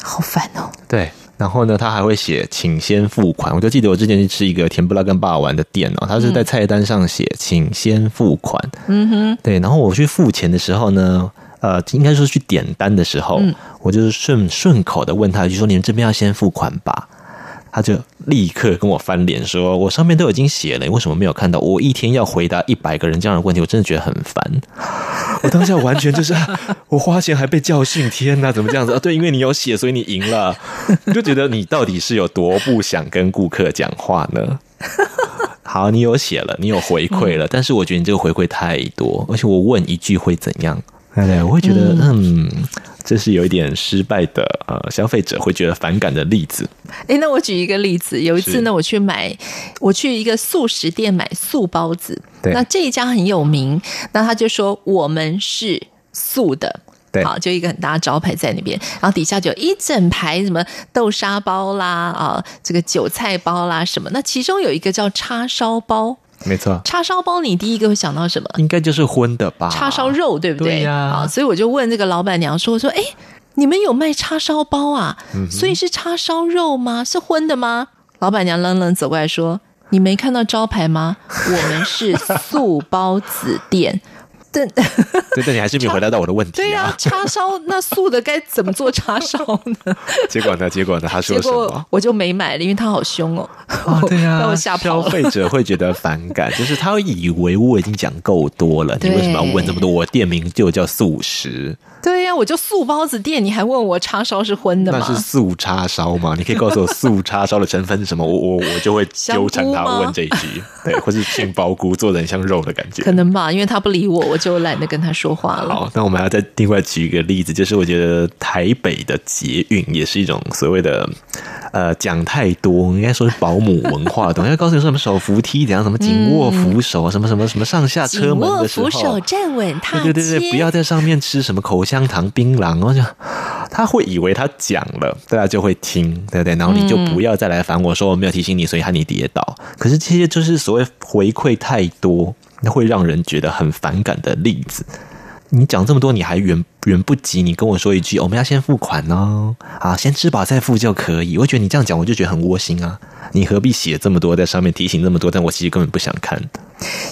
好烦哦。对。然后呢，他还会写请先付款。我就记得我之前去吃一个甜不辣跟霸王的店哦，他是在菜单上写请先付款。嗯哼，对。然后我去付钱的时候呢，呃，应该说去点单的时候，嗯、我就是顺顺口的问他，就说你们这边要先付款吧。他就立刻跟我翻脸说：“我上面都已经写了，你为什么没有看到？我一天要回答一百个人这样的问题，我真的觉得很烦。我当下完全就是，我花钱还被教训，天哪，怎么这样子啊？对，因为你有写，所以你赢了。你 就觉得你到底是有多不想跟顾客讲话呢？好，你有写了，你有回馈了，但是我觉得你这个回馈太多，而且我问一句会怎样？”对对，我会觉得嗯。嗯这是有一点失败的，呃，消费者会觉得反感的例子。哎，那我举一个例子，有一次呢，我去买，我去一个素食店买素包子，对，那这一家很有名，那他就说我们是素的，对，好，就一个很大的招牌在那边，然后底下就一整排什么豆沙包啦，啊，这个韭菜包啦什么，那其中有一个叫叉烧包。没错，叉烧包你第一个会想到什么？应该就是荤的吧？叉烧肉对不对？对呀、啊。所以我就问这个老板娘说：“说，哎，你们有卖叉烧包啊？嗯、所以是叉烧肉吗？是荤的吗？”老板娘冷冷走过来说：“你没看到招牌吗？我们是素包子店。”对，对，但你还是没有回答到我的问题、啊。对呀、啊，叉烧那素的该怎么做叉烧呢？结果呢？结果呢？他说什么？我就没买了，因为他好凶哦。哦对呀、啊，让我吓跑了。消费者会觉得反感，就是他会以为我已经讲够多了，你为什么要问这么多？我店名就叫素食。对呀、啊，我就素包子店，你还问我叉烧是荤的吗？那是素叉烧吗？你可以告诉我素叉烧的成分是什么？我我我就会纠缠他问这一句，对，或是杏鲍菇做的很像肉的感觉，可能吧？因为他不理我，我就懒得跟他说话了。好，那我们还要再另外举一个例子，就是我觉得台北的捷运也是一种所谓的呃讲太多，应该说是保姆文化的东西，要告诉你说什么手扶梯怎样，什么紧握扶手，嗯、什么什么什么上下车门的时候，握扶手站稳对对对对，不要在上面吃什么口香糖、槟榔。然后就他会以为他讲了，大家就会听，对不对？然后你就不要再来烦我说我没有提醒你，所以害你跌倒。可是这些就是所谓回馈太多，会让人觉得很反感的例子。你讲这么多，你还原远不及你跟我说一句，我们要先付款哦，啊，先吃饱再付就可以。我觉得你这样讲，我就觉得很窝心啊。你何必写这么多在上面提醒那么多？但我其实根本不想看，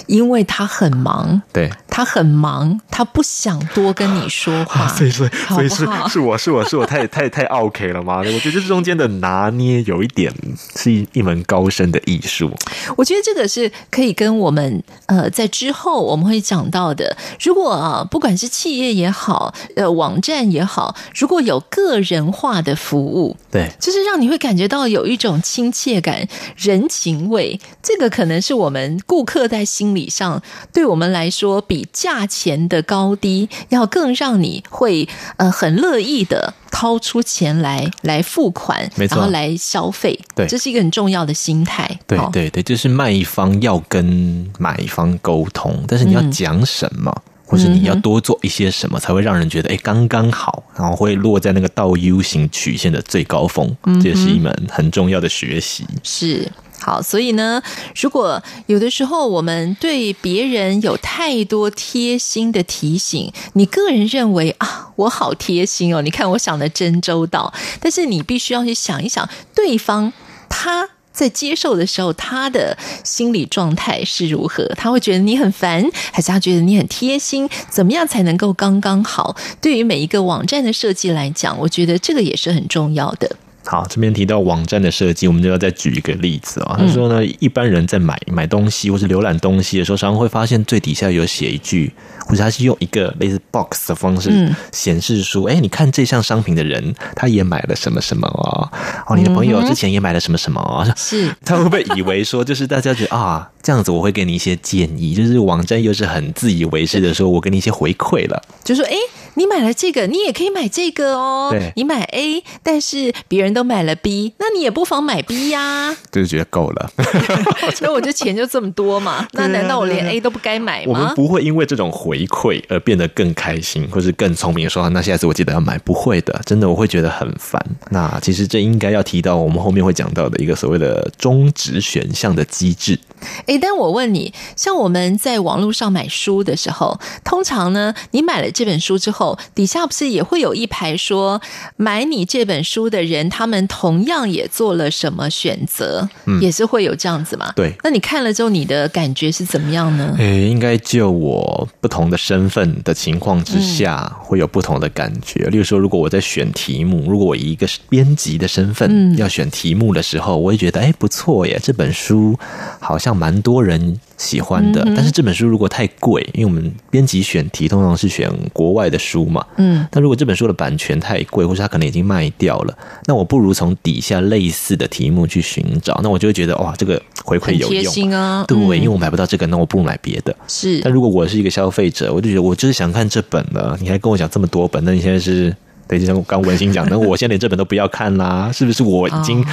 因为他很忙，对，他很忙，他不想多跟你说话，所以所以所以是是我是我是我太太太 OK 了吗？我觉得这中间的拿捏有一点是一一门高深的艺术。我觉得这个是可以跟我们呃在之后我们会讲到的。如果啊，不管是企业也好，呃，网站也好，如果有个人化的服务，对，就是让你会感觉到有一种亲切感。人情味，这个可能是我们顾客在心理上，对我们来说，比价钱的高低要更让你会呃很乐意的掏出钱来来付款，然后来消费。对，这是一个很重要的心态。对对对，就是卖方要跟买方沟通，但是你要讲什么？嗯或是你要多做一些什么，才会让人觉得哎，刚刚好，然后会落在那个倒 U 型曲线的最高峰。这也是一门很重要的学习。是，好，所以呢，如果有的时候我们对别人有太多贴心的提醒，你个人认为啊，我好贴心哦，你看我想的真周到，但是你必须要去想一想，对方他。在接受的时候，他的心理状态是如何？他会觉得你很烦，还是他觉得你很贴心？怎么样才能够刚刚好？对于每一个网站的设计来讲，我觉得这个也是很重要的。好，这边提到网站的设计，我们就要再举一个例子啊、他说呢，一般人在买买东西或是浏览东西的时候，常常会发现最底下有写一句。或者他是用一个类似 box 的方式显示说，哎、嗯，你看这项商品的人，他也买了什么什么哦，哦，你的朋友之前也买了什么什么哦，是，他会不会以为说，就是大家觉得啊，这样子我会给你一些建议，就是网站又是很自以为是的说，我给你一些回馈了，就说，哎，你买了这个，你也可以买这个哦，对，你买 A，但是别人都买了 B，那你也不妨买 B 呀，就是觉得够了，那我就钱就这么多嘛，那难道我连 A 都不该买吗？我们不会因为这种回。回馈而变得更开心，或是更聪明，说那下次我记得要买，不会的，真的我会觉得很烦。那其实这应该要提到我们后面会讲到的一个所谓的终止选项的机制。哎，但我问你，像我们在网络上买书的时候，通常呢，你买了这本书之后，底下不是也会有一排说买你这本书的人，他们同样也做了什么选择，嗯，也是会有这样子吗？对。那你看了之后，你的感觉是怎么样呢？哎，应该就我不同的身份的情况之下，会有不同的感觉。嗯。例如说，如果我在选题目，如果我以一个编辑的身份要选题目的时候，我会觉得哎，不错耶，这本书好像。蛮多人喜欢的。嗯、但是这本书如果太贵，因为我们编辑选题通常是选国外的书嘛，嗯，但如果这本书的版权太贵，或者它可能已经卖掉了，那我不如从底下类似的题目去寻找，那我就会觉得哇，这个回馈有用贴心啊，对，嗯、因为我买不到这个，那我不如买别的。是，但如果我是一个消费者，我就觉得我就是想看这本了，你还跟我讲这么多本，那你现在是？对，就像我刚文心讲的，我现在连这本都不要看啦，是不是？我已经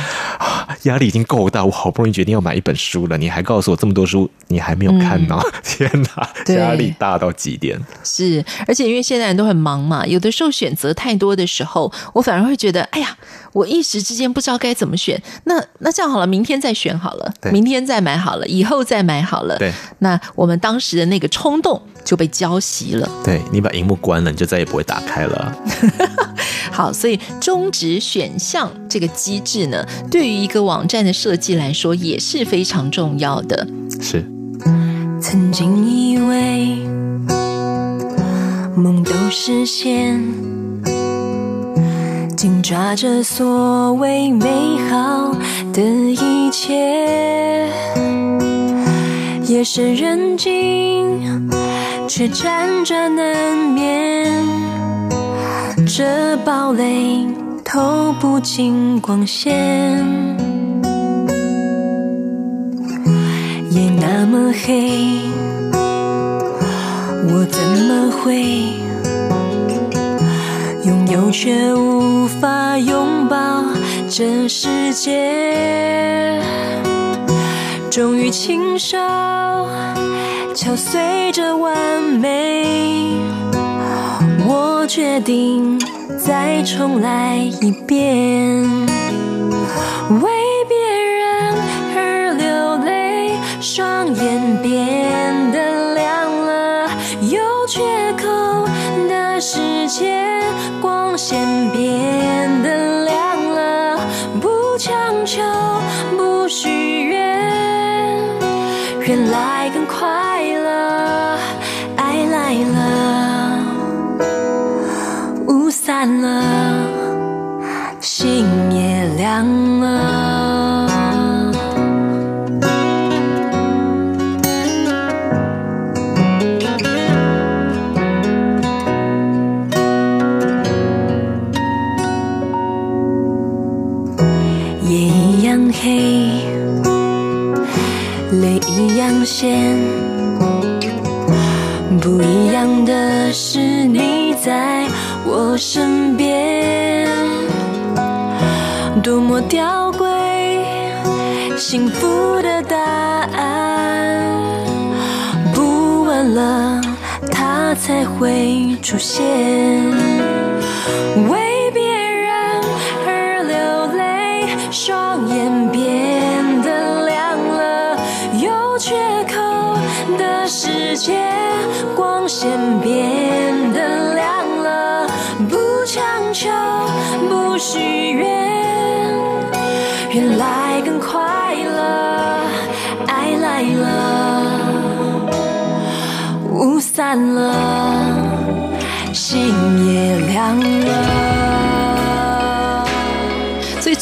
压、oh. 力已经够大，我好不容易决定要买一本书了，你还告诉我这么多书你还没有看呢？嗯、天哪，压力大到极点。是，而且因为现在人都很忙嘛，有的时候选择太多的时候，我反而会觉得，哎呀，我一时之间不知道该怎么选。那那这样好了，明天再选好了，明天再买好了，以后再买好了。对，那我们当时的那个冲动就被浇熄了。对，你把荧幕关了，你就再也不会打开了。好，所以终止选项这个机制呢，对于一个网站的设计来说也是非常重要的。是，曾经以为梦都实现，紧抓着所谓美好的一切，夜深人静，却辗转难眠。这堡垒透不进光线，夜那么黑，我怎么会拥有却无法拥抱这世界？终于亲手敲碎这完美。我决定再重来一遍，为别人而流泪，双眼变得亮了，有缺口的世界，光线不一样的是你在。我身边，多么吊诡，幸福的答案，不问了，它才会出现。原来更快乐。爱来了，雾散了，心也凉了。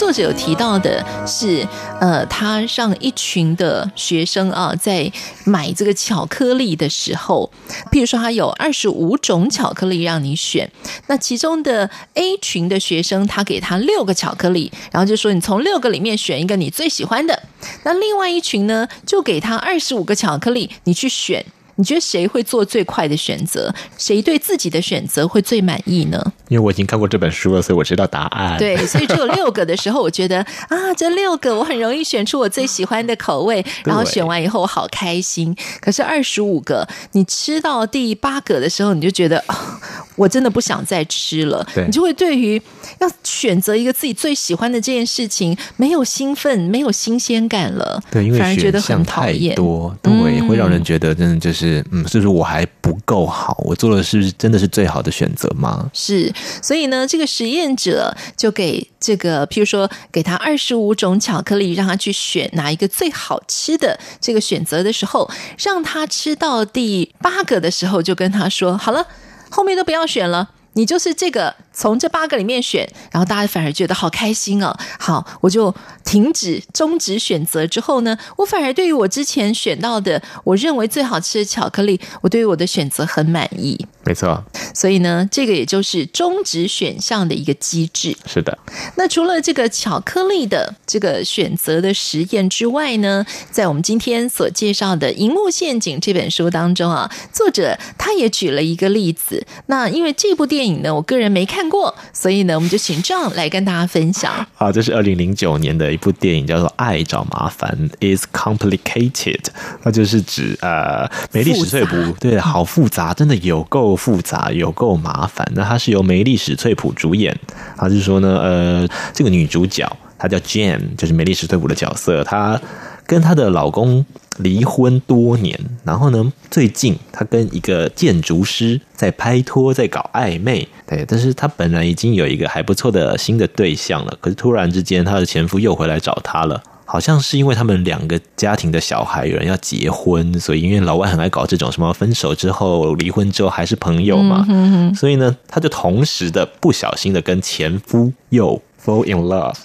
作者有提到的是，呃，他让一群的学生啊，在买这个巧克力的时候，譬如说他有二十五种巧克力让你选，那其中的 A 群的学生，他给他六个巧克力，然后就说你从六个里面选一个你最喜欢的。那另外一群呢，就给他二十五个巧克力，你去选。你觉得谁会做最快的选择？谁对自己的选择会最满意呢？因为我已经看过这本书了，所以我知道答案。对，所以只有六个的时候，我觉得啊，这六个我很容易选出我最喜欢的口味，然后选完以后我好开心。可是二十五个，你吃到第八个的时候，你就觉得啊，我真的不想再吃了。对，你就会对于要选择一个自己最喜欢的这件事情没有兴奋，没有新鲜感了。对，因为反而觉得很讨厌。多，对，嗯、会让人觉得真的就是。是，嗯，是不是我还不够好？我做的是不是真的是最好的选择吗？是，所以呢，这个实验者就给这个，譬如说，给他二十五种巧克力，让他去选哪一个最好吃的这个选择的时候，让他吃到第八个的时候，就跟他说：“好了，后面都不要选了。”你就是这个从这八个里面选，然后大家反而觉得好开心哦。好，我就停止终止选择之后呢，我反而对于我之前选到的我认为最好吃的巧克力，我对于我的选择很满意。没错，所以呢，这个也就是终止选项的一个机制。是的。那除了这个巧克力的这个选择的实验之外呢，在我们今天所介绍的《荧幕陷阱》这本书当中啊，作者他也举了一个例子。那因为这部电影呢，我个人没看过，所以呢，我们就请 John 来跟大家分享。啊，这是二零零九年的一部电影，叫做《爱找麻烦》，is complicated。那就是指呃，梅丽史翠普，对，好复杂，真的有够。复杂有够麻烦，那它是由梅丽史翠普主演。他就是说呢，呃，这个女主角她叫 Jane，就是梅丽史翠普的角色。她跟她的老公离婚多年，然后呢，最近她跟一个建筑师在拍拖，在搞暧昧。对，但是她本来已经有一个还不错的新的对象了，可是突然之间，她的前夫又回来找她了。好像是因为他们两个家庭的小孩有人要结婚，所以因为老外很爱搞这种什么分手之后、离婚之后还是朋友嘛，嗯、哼哼所以呢，他就同时的不小心的跟前夫又 fall in love，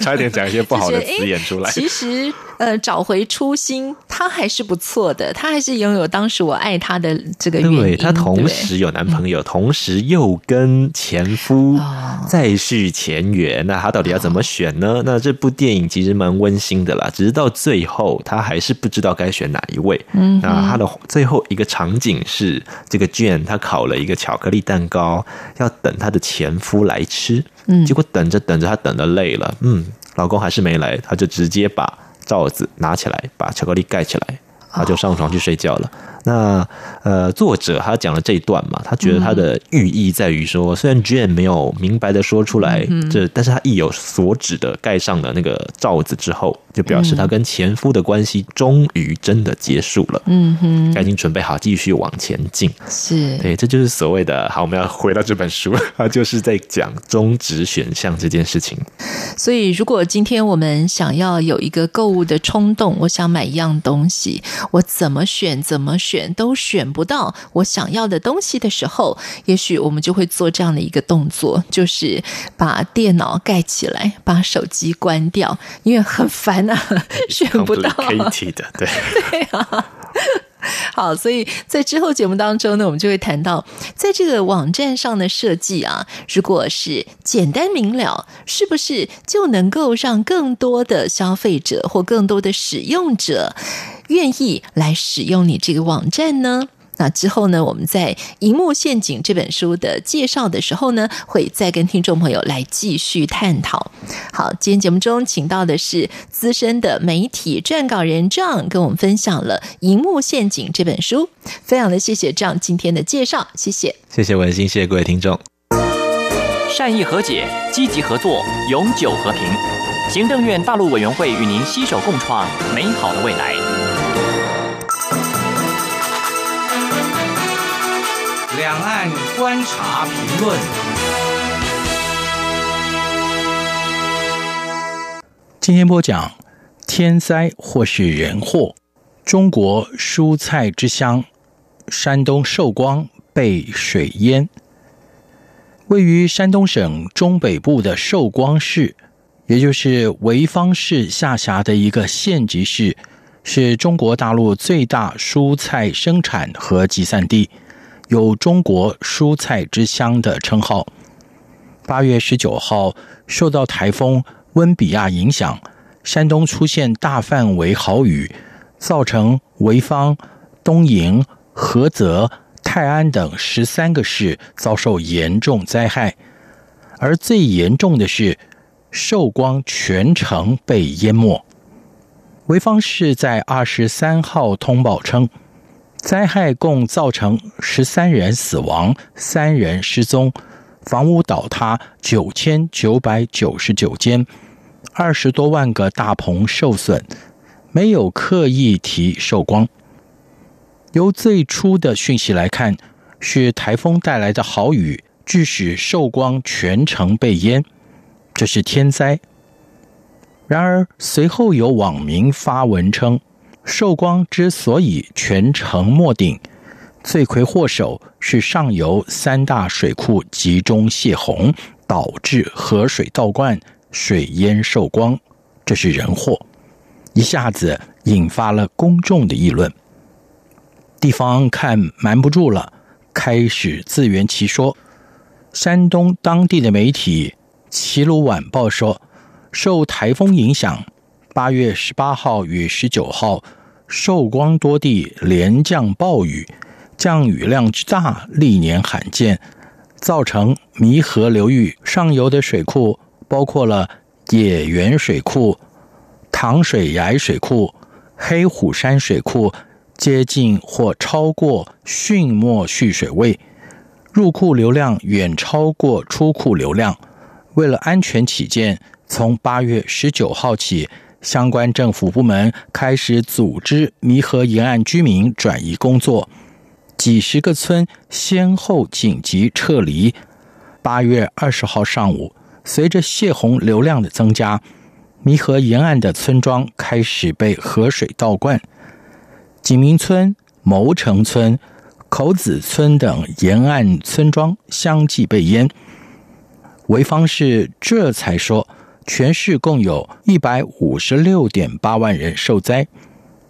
差一点讲一些不好的词眼出来。其实。呃，找回初心，他还是不错的，他还是拥有当时我爱他的这个原因。对，他同时有男朋友，嗯、同时又跟前夫再续前缘，哦，那他到底要怎么选呢？哦？那这部电影其实蛮温馨的啦，只是到最后他还是不知道该选哪一位。嗯，那他的最后一个场景是这个 Jane，他烤了一个巧克力蛋糕，要等他的前夫来吃。嗯，结果等着等着，他等的累了，嗯，老公还是没来，他就直接把。罩子拿起来，把巧克力盖起来，他就上床去睡觉了。那呃，作者他讲了这一段嘛，他觉得他的寓意在于说，虽然 Jane 没有明白的说出来，这但是他意有所指的盖上了那个罩子之后，就表示他跟前夫的关系终于真的结束了。嗯哼，赶紧准备好继续往前进。是对，这就是所谓的好。我们要回到这本书，他就是在讲终止选项这件事情。所以，如果今天我们想要有一个购物的冲动，我想买一样东西，我怎么选？怎么选？选都选不到我想要的东西的时候，也许我们就会做这样的一个动作，就是把电脑盖起来，把手机关掉，因为很烦啊，选不到。对 对啊。好，所以在之后节目当中呢，我们就会谈到，在这个网站上的设计啊，如果是简单明了，是不是就能够让更多的消费者或更多的使用者，愿意来使用你这个网站呢？那之后呢，我们在《荧幕陷阱》这本书的介绍的时候呢，会再跟听众朋友来继续探讨。好，今天节目中请到的是资深的媒体撰稿人 John，跟我们分享了《荧幕陷阱》这本书。非常的谢谢 John 今天的介绍，谢谢，谢谢文心，谢谢各位听众。善意和解，积极合作，永久和平。行政院大陆委员会与您携手共创美好的未来。观察评论。今天播讲天灾或是人祸，中国蔬菜之乡山东寿光被水淹。位于山东省中北部的寿光市，也就是潍坊市下辖的一个县级市，是中国大陆最大蔬菜生产和集散地。有“中国蔬菜之乡”的称号。八月十九号，受到台风温比亚影响，山东出现大范围豪雨，造成潍坊、东营、菏泽、泰安等十三个市遭受严重灾害。而最严重的是，寿光全城被淹没。潍坊市在二十三号通报称。灾害共造成十三人死亡，三人失踪，房屋倒塌九千九百九十九间，二十多万个大棚受损，没有刻意提寿光。由最初的讯息来看，是台风带来的豪雨，致使寿光全城被淹，这是天灾。然而随后有网民发文称。寿光之所以全城没顶，罪魁祸首是上游三大水库集中泄洪，导致河水倒灌、水淹寿光，这是人祸，一下子引发了公众的议论。地方看瞒不住了，开始自圆其说。山东当地的媒体《齐鲁晚报》说，受台风影响，八月十八号与十九号，寿光多地连降暴雨。降雨量之大，历年罕见，造成弥河流域上游的水库，包括了野原水库、糖水崖水库、黑虎山水库，接近或超过汛末蓄水位，入库流量远超过出库流量。为了安全起见，从八月十九号起，相关政府部门开始组织弥河沿岸居民转移工作。几十个村先后紧急撤离。八月二十号上午，随着泄洪流量的增加，弥河沿岸的村庄开始被河水倒灌。景明村、牟城村、口子村等沿岸村庄相继被淹。潍坊市这才说，全市共有一百五十六点八万人受灾。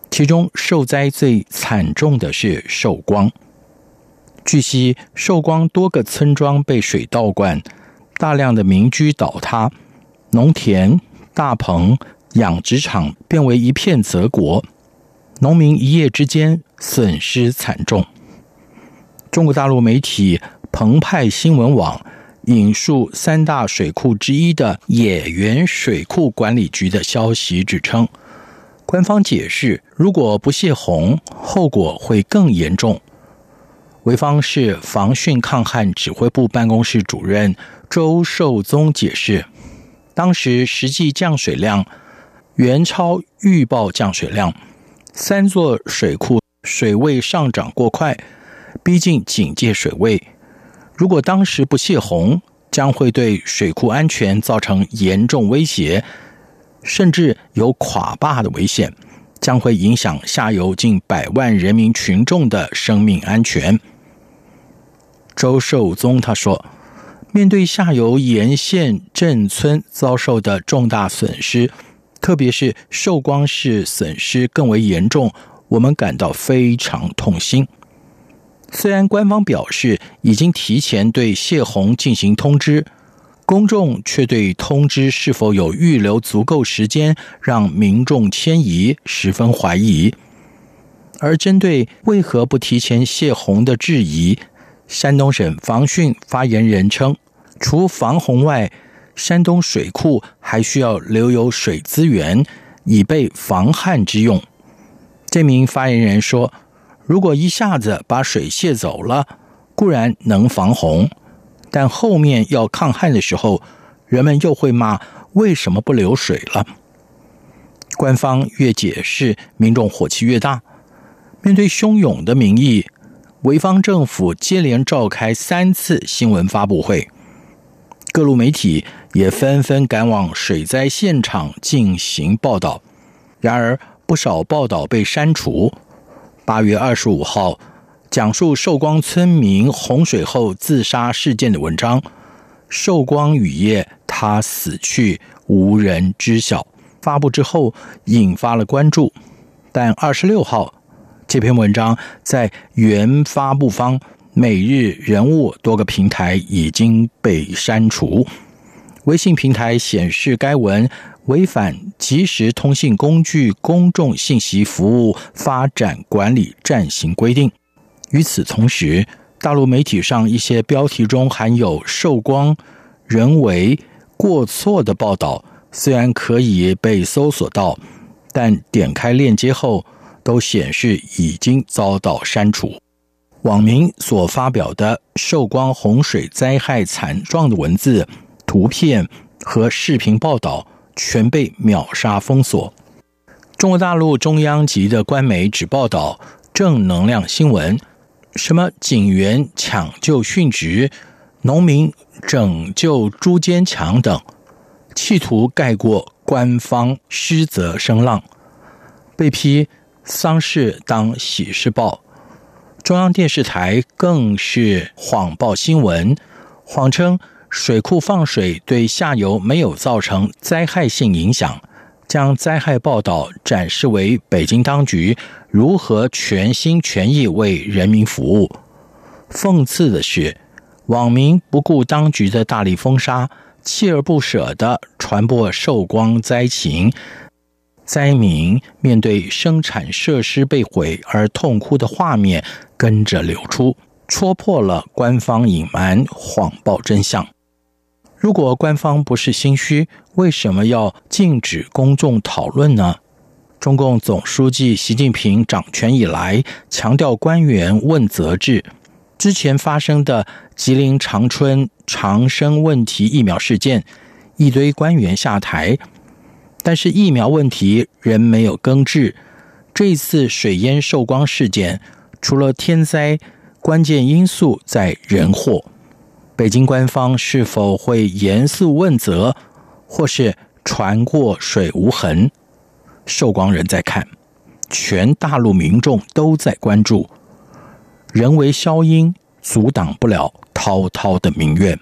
其中受灾最惨重的是寿光。据悉，寿光多个村庄被水倒灌，大量的民居倒塌，农田、大棚、养殖场变为一片泽国，农民一夜之间损失惨重。中国大陆媒体澎湃新闻网引述三大水库之一的野原水库管理局的消息，指称。官方解释，如果不泄洪，后果会更严重。潍坊市防汛抗旱指挥部办公室主任周寿宗解释，当时实际降水量远超预报降水量，三座水库水位上涨过快，逼近警戒水位。如果当时不泄洪，将会对水库安全造成严重威胁。甚至有垮坝的危险，将会影响下游近百万人民群众的生命安全。周寿宗他说：“面对下游沿线镇村遭受的重大损失，特别是寿光市损失更为严重，我们感到非常痛心。虽然官方表示已经提前对泄洪进行通知。”公众却对通知是否有预留足够时间让民众迁移十分怀疑。而针对为何不提前泄洪的质疑，山东省防汛发言人称，除防洪外，山东水库还需要留有水资源，以备防旱之用。这名发言人说：“如果一下子把水泄走了，固然能防洪。”但后面要抗旱的时候，人们又会骂为什么不留水了？官方越解释，民众火气越大。面对汹涌的民意，潍坊政府接连召开三次新闻发布会，各路媒体也纷纷赶往水灾现场进行报道。然而，不少报道被删除。八月二十五号。讲述寿光村民洪水后自杀事件的文章，寿光雨夜他死去，无人知晓。发布之后引发了关注，但二十六号这篇文章在原发布方每日人物多个平台已经被删除。微信平台显示该文违反即时通信工具公众信息服务发展管理暂行规定。与此同时，大陆媒体上一些标题中含有“寿光人为过错”的报道，虽然可以被搜索到，但点开链接后都显示已经遭到删除。网民所发表的寿光洪水灾害惨状的文字、图片和视频报道全被秒杀封锁。中国大陆中央级的官媒只报道正能量新闻。什么警员抢救殉职、农民拯救猪坚强等，企图盖过官方失责声浪，被批丧事当喜事报，中央电视台更是谎报新闻，谎称水库放水对下游没有造成灾害性影响，将灾害报道展示为北京当局如何全心全意为人民服务。讽刺的是，网民不顾当局的大力封杀，锲而不舍地传播受光灾情。灾民面对生产设施被毁而痛哭的画面跟着流出，戳破了官方隐瞒、谎报真相。如果官方不是心虚，为什么要禁止公众讨论呢？中共总书记习近平掌权以来，强调官员问责制。之前发生的吉林长春长生问题疫苗事件，一堆官员下台。但是疫苗问题仍没有根治。这次水淹寿光事件，除了天灾，关键因素在人祸。北京官方是否会严肃问责，或是船过水无痕？寿光人在看，全大陆民众都在关注。人为消音，阻挡不了滔滔的民怨。